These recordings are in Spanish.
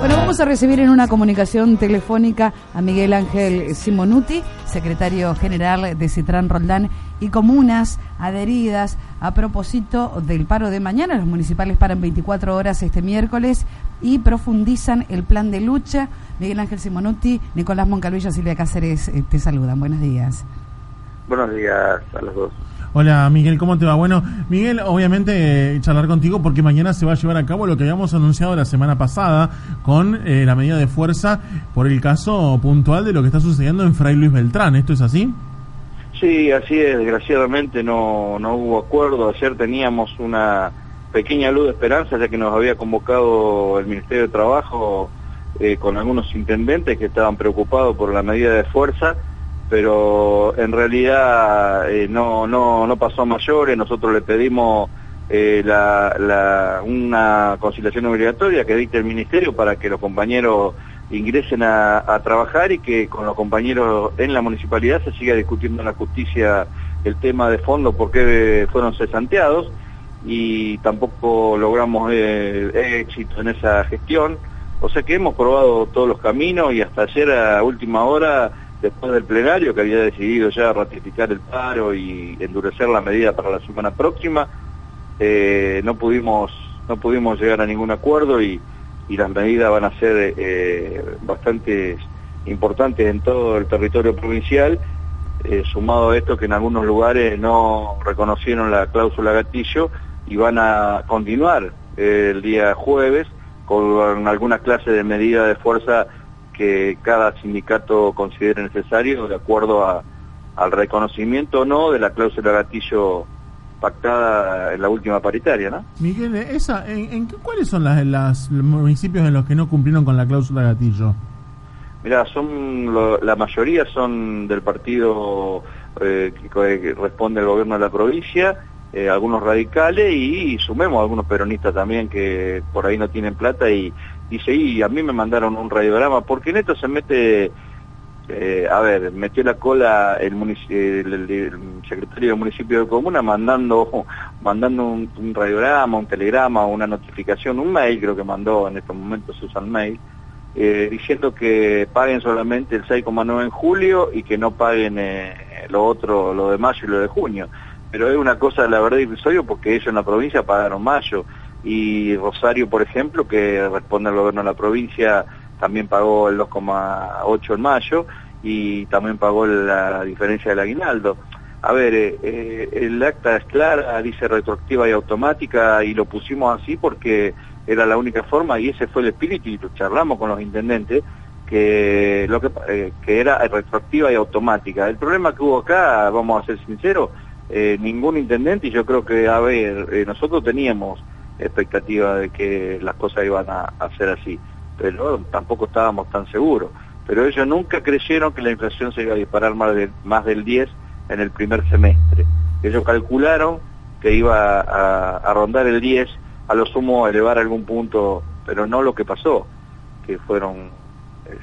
Bueno, vamos a recibir en una comunicación telefónica a Miguel Ángel Simonuti, secretario general de Citran Roldán y comunas adheridas a propósito del paro de mañana. Los municipales paran 24 horas este miércoles y profundizan el plan de lucha. Miguel Ángel Simonuti, Nicolás Moncalvilla, Silvia Cáceres eh, te saludan. Buenos días. Buenos días a los dos. Hola Miguel, ¿cómo te va? Bueno, Miguel, obviamente eh, charlar contigo porque mañana se va a llevar a cabo lo que habíamos anunciado la semana pasada con eh, la medida de fuerza por el caso puntual de lo que está sucediendo en Fray Luis Beltrán. ¿Esto es así? Sí, así es. Desgraciadamente no, no hubo acuerdo. Ayer teníamos una pequeña luz de esperanza ya que nos había convocado el Ministerio de Trabajo eh, con algunos intendentes que estaban preocupados por la medida de fuerza pero en realidad eh, no, no, no pasó a mayores, nosotros le pedimos eh, la, una conciliación obligatoria que dicte el Ministerio para que los compañeros ingresen a, trabajar y que con los compañeros en la municipalidad se siga discutiendo en la justicia el tema de fondo por qué fueron cesanteados y tampoco logramos eh, éxito en esa gestión. O sea que hemos probado todos los caminos y hasta ayer a última hora después del plenario que había decidido ya ratificar el paro y endurecer la medida para la semana próxima, eh, no pudimos no pudimos llegar a ningún acuerdo y, las medidas van a ser eh, bastante importantes en todo el territorio provincial, eh, sumado a esto que en algunos lugares no reconocieron la cláusula gatillo y van a continuar el día jueves con alguna clase de medida de fuerza que cada sindicato considere necesario de acuerdo al reconocimiento o no de la cláusula gatillo pactada en la última paritaria, ¿no? Miguel, esa, ¿en, cuáles son las, los municipios en los que no cumplieron con la cláusula gatillo? Mira, son la mayoría son del partido eh, que, responde al gobierno de la provincia, eh, algunos radicales y, y, sumemos algunos peronistas también que por ahí no tienen plata y, dice, y a mí me mandaron un radiograma, porque en esto se mete, eh, a ver, metió la cola el, secretario del municipio de Comuna mandando, mandando un, radiograma, un telegrama, una notificación, un mail creo que mandó en estos momentos Susan Mail, eh, diciendo que paguen solamente el 6,9 en julio y que no paguen eh, lo otro, lo de mayo y lo de junio. Pero es una cosa, la verdad, episodio porque ellos en la provincia pagaron mayo y Rosario, por ejemplo, que responde al gobierno de la provincia, también pagó el 2,8 en mayo y también pagó la diferencia del aguinaldo. A ver, eh, eh, el acta es clara, dice retroactiva y automática y lo pusimos así porque era la única forma y ese fue el espíritu y charlamos con los intendentes que lo que, eh, que era retroactiva y automática. El problema que hubo acá, vamos a ser sinceros, ningún intendente y yo creo que, a ver, nosotros teníamos expectativa de que las cosas iban a, ser así, pero tampoco estábamos tan seguros. Pero ellos nunca creyeron que la inflación se iba a disparar más, de, más del 10 en el primer semestre. Ellos calcularon que iba a, rondar el 10, a lo sumo elevar algún punto, pero no lo que pasó, que fueron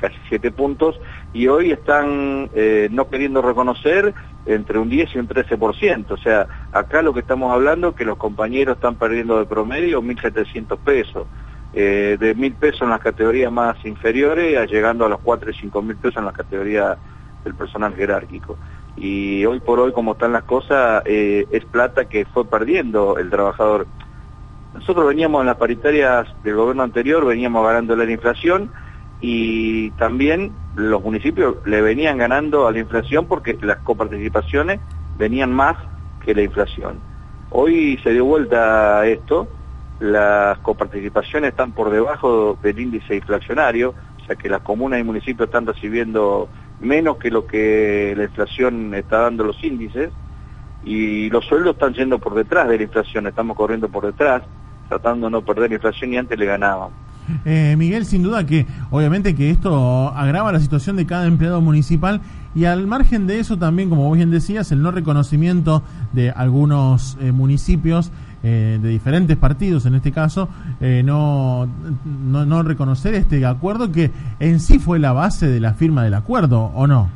casi 7 puntos, y hoy están eh, no queriendo reconocer entre un 10 y un 13%. O sea, acá lo que estamos hablando es que los compañeros están perdiendo de promedio 1.700 pesos. Eh, de 1.000 pesos en las categorías más inferiores, llegando a los 4 y 5.000 pesos en las categorías del personal jerárquico. Y hoy por hoy, como están las cosas, eh, es plata que fue perdiendo el trabajador. Nosotros veníamos en las paritarias del gobierno anterior, veníamos ganando la inflación, y también los municipios le venían ganando a la inflación porque las coparticipaciones venían más que la inflación. Hoy se dio vuelta a esto, las coparticipaciones están por debajo del índice inflacionario, o sea que las comunas y municipios están recibiendo menos que lo que la inflación está dando los índices, y los sueldos están yendo por detrás de la inflación, estamos corriendo por detrás, tratando de no perder la inflación y antes le ganaban. Eh, Miguel, sin duda que obviamente que esto agrava la situación de cada empleado municipal y al margen de eso también, como vos bien decías, el no reconocimiento de algunos eh, municipios eh, de diferentes partidos, en este caso, no, no, no reconocer este acuerdo que en sí fue la base de la firma del acuerdo, ¿o no?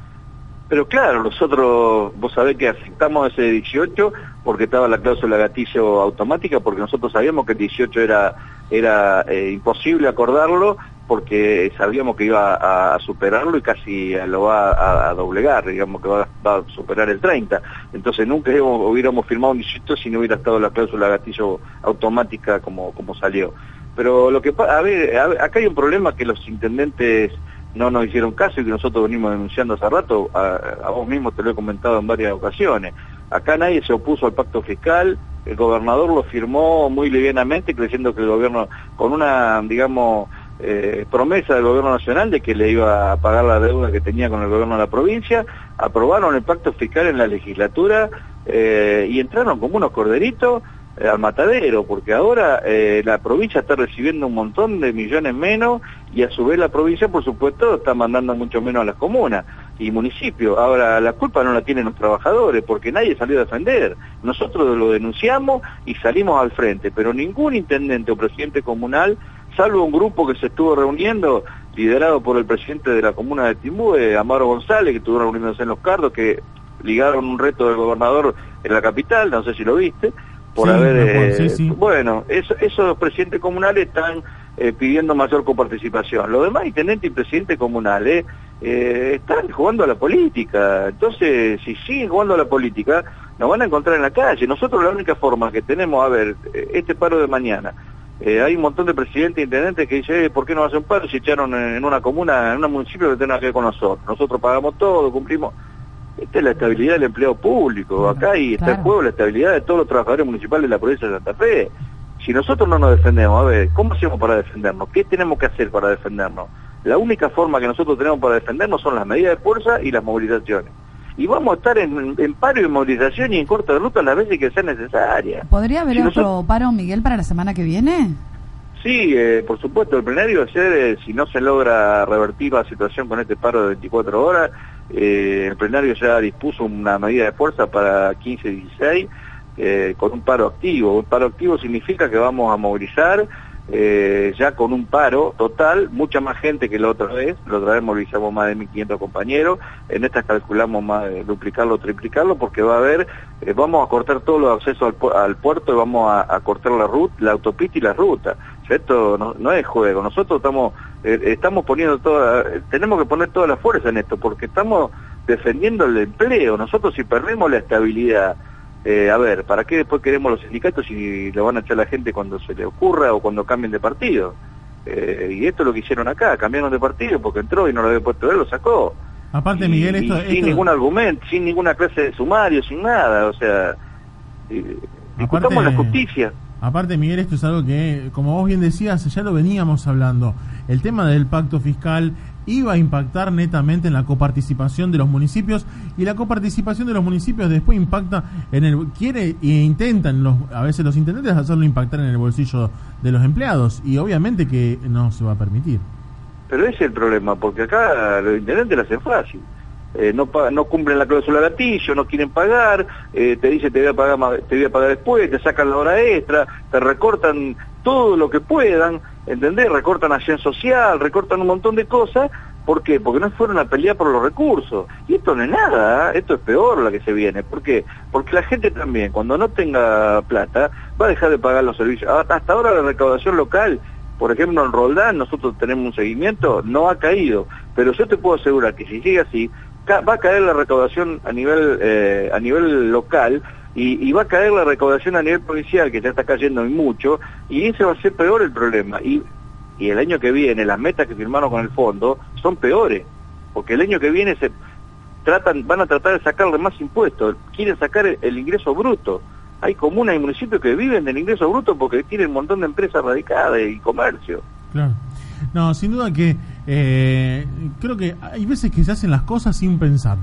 Pero claro, nosotros, vos sabés que aceptamos ese 18 porque estaba la cláusula gatillo automática, porque nosotros sabíamos que el 18 era, era eh, imposible acordarlo, porque sabíamos que iba a, superarlo y casi lo va a, doblegar, digamos que va, a superar el 30. Entonces nunca hubiéramos firmado un 18 si no hubiera estado la cláusula gatillo automática como, como salió. Pero lo que a ver, acá hay un problema que los intendentes no nos hicieron caso y que nosotros venimos denunciando hace rato, a, vos mismo te lo he comentado en varias ocasiones. Acá nadie se opuso al pacto fiscal, el gobernador lo firmó muy livianamente creyendo que el gobierno, con una, digamos, eh, promesa del gobierno nacional de que le iba a pagar la deuda que tenía con el gobierno de la provincia, aprobaron el pacto fiscal en la legislatura eh, y entraron como unos corderitos eh, al matadero, porque ahora la provincia está recibiendo un montón de millones menos y a su vez la provincia, por supuesto, está mandando mucho menos a las comunas y municipios. Ahora, la culpa no la tienen los trabajadores, porque nadie salió a defender. Nosotros lo denunciamos y salimos al frente, pero ningún intendente o presidente comunal, salvo un grupo que se estuvo reuniendo, liderado por el presidente de la comuna de Timbú, Amaro González, que estuvo reuniéndose en Los Cardos, que ligaron un reto del gobernador en la capital, no sé si lo viste, por haber... Eh, bueno, eso, esos presidentes comunales están eh, pidiendo mayor coparticipación. Los demás intendentes y presidentes comunales eh, están jugando a la política. Entonces, si siguen jugando a la política, nos van a encontrar en la calle. Nosotros la única forma que tenemos, a ver, este paro de mañana, hay un montón de presidentes e intendentes que dicen, ¿por qué no hacen paro si echaron en una comuna, en un municipio que tiene que ver con nosotros? Nosotros pagamos todo, cumplimos... Esta es la estabilidad del empleo público. Acá y está el juego la estabilidad de todos los trabajadores municipales de la provincia de Santa Fe. Si nosotros no nos defendemos, a ver, ¿cómo hacemos para defendernos? ¿Qué tenemos que hacer para defendernos? La única forma que nosotros tenemos para defendernos son las medidas de fuerza y las movilizaciones. Y vamos a estar en, paro y movilización y en corta de ruta las veces que sea necesaria. ¿Podría haber otro paro, Miguel, para la semana que viene? Sí, eh, por supuesto, el plenario ayer, eh, si no se logra revertir la situación con este paro de 24 horas, eh, el plenario ya dispuso una medida de fuerza para 15 y 16 eh, con un paro activo. Un paro activo significa que vamos a movilizar eh, ya con un paro total, mucha más gente que la otra vez, la otra vez movilizamos más de 1.500 compañeros, en esta calculamos más duplicarlo triplicarlo porque va a haber, vamos a cortar todos los accesos al, puerto y vamos a, cortar la ruta, la autopista y la ruta. Esto no, no es juego, nosotros estamos eh, estamos poniendo toda, tenemos que poner toda la fuerza en esto, porque estamos defendiendo el empleo. Nosotros si perdemos la estabilidad, eh, a ver, ¿para qué después queremos los sindicatos si lo van a echar la gente cuando se le ocurra o cuando cambien de partido? Eh, y esto es lo que hicieron acá, cambiaron de partido porque entró y no lo había puesto él, lo sacó. Aparte, Miguel, esto, Sin ningún argumento, sin ninguna clase de sumario, sin nada, o sea, discutamos la justicia. Aparte, Miguel, esto es algo que, como vos bien decías, ya lo veníamos hablando. El tema del pacto fiscal iba a impactar netamente en la coparticipación de los municipios y la coparticipación de los municipios después impacta en el quiere e intentan los, a veces los intendentes hacerlo impactar en el bolsillo de los empleados y obviamente que no se va a permitir. Pero ese es el problema, porque acá los intendentes lo hacen fácil. Eh, no, cumplen la cláusula gatillo, no quieren pagar, eh, te dice te voy, a pagar, te voy a pagar después, te sacan la hora extra, te recortan todo lo que puedan, ¿entendés? Recortan acción social, recortan un montón de cosas, ¿por qué? Porque no fueron a pelear por los recursos. Y esto no es nada, ¿eh? esto es peor lo que se viene. ¿Por qué? Porque la gente también, cuando no tenga plata, va a dejar de pagar los servicios. Hasta ahora la recaudación local por ejemplo, en Roldán nosotros tenemos un seguimiento, no ha caído, pero yo te puedo asegurar que si sigue así, va a caer la recaudación a nivel, eh, a nivel local y, va a caer la recaudación a nivel provincial, que ya está cayendo mucho, y ese va a ser peor el problema. Y, y el año que viene, las metas que firmaron con el fondo son peores, porque el año que viene se tratan, van a tratar de sacarle más impuestos, quieren sacar el, ingreso bruto. Hay comunas y municipios que viven del ingreso bruto porque tienen un montón de empresas radicadas y comercio. Claro. No, sin duda que eh, creo que hay veces que se hacen las cosas sin pensar.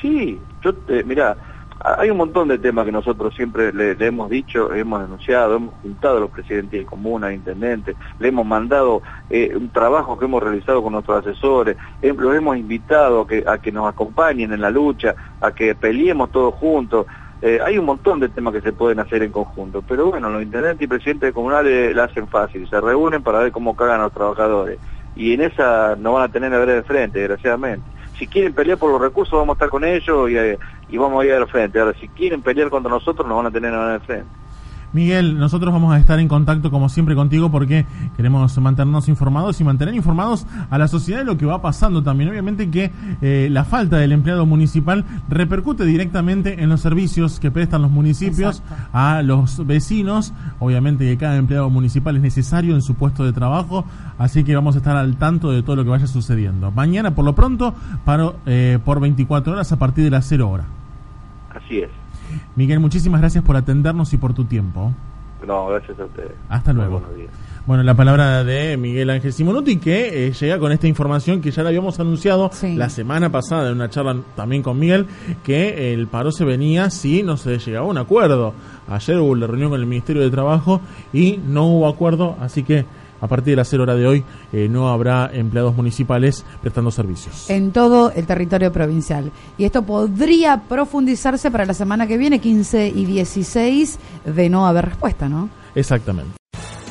Sí, yo, eh, mira, hay un montón de temas que nosotros siempre le, hemos dicho, hemos denunciado, hemos juntado a los presidentes de comunas, intendentes, le hemos mandado eh, un trabajo que hemos realizado con nuestros asesores, los hemos invitado a que nos acompañen en la lucha, a que peleemos todos juntos. Eh, hay un montón de temas que se pueden hacer en conjunto, pero bueno, los intendentes y presidentes comunales la hacen fácil, se reúnen para ver cómo cagan a los trabajadores. Y en esa no van a tener a ver de frente, desgraciadamente si quieren pelear por los recursos vamos a estar con ellos y, eh, vamos a ir al frente. Ahora, si quieren pelear contra nosotros nos van a tener en el frente. Miguel, nosotros vamos a estar en contacto como siempre contigo porque queremos mantenernos informados y mantener informados a la sociedad de lo que va pasando también. Obviamente que eh, la falta del empleado municipal repercute directamente en los servicios que prestan los municipios a los vecinos. Obviamente que cada empleado municipal es necesario en su puesto de trabajo, así que vamos a estar al tanto de todo lo que vaya sucediendo. Mañana, por lo pronto, paro eh, por 24 horas a partir de las 0 horas. Así es. Miguel, muchísimas gracias por atendernos y por tu tiempo. No, gracias a ustedes. Hasta luego. Bueno, la palabra de Miguel Ángel Simonuti que eh, llega con esta información que ya la habíamos anunciado la semana pasada en una charla también con Miguel, que el paro se venía si no se llegaba a un acuerdo. Ayer hubo la reunión con el Ministerio de Trabajo y no hubo acuerdo, así que a partir de las 0 hora de hoy eh, no habrá empleados municipales prestando servicios. En todo el territorio provincial. Y esto podría profundizarse para la semana que viene, 15 y 16, de no haber respuesta, ¿no? Exactamente.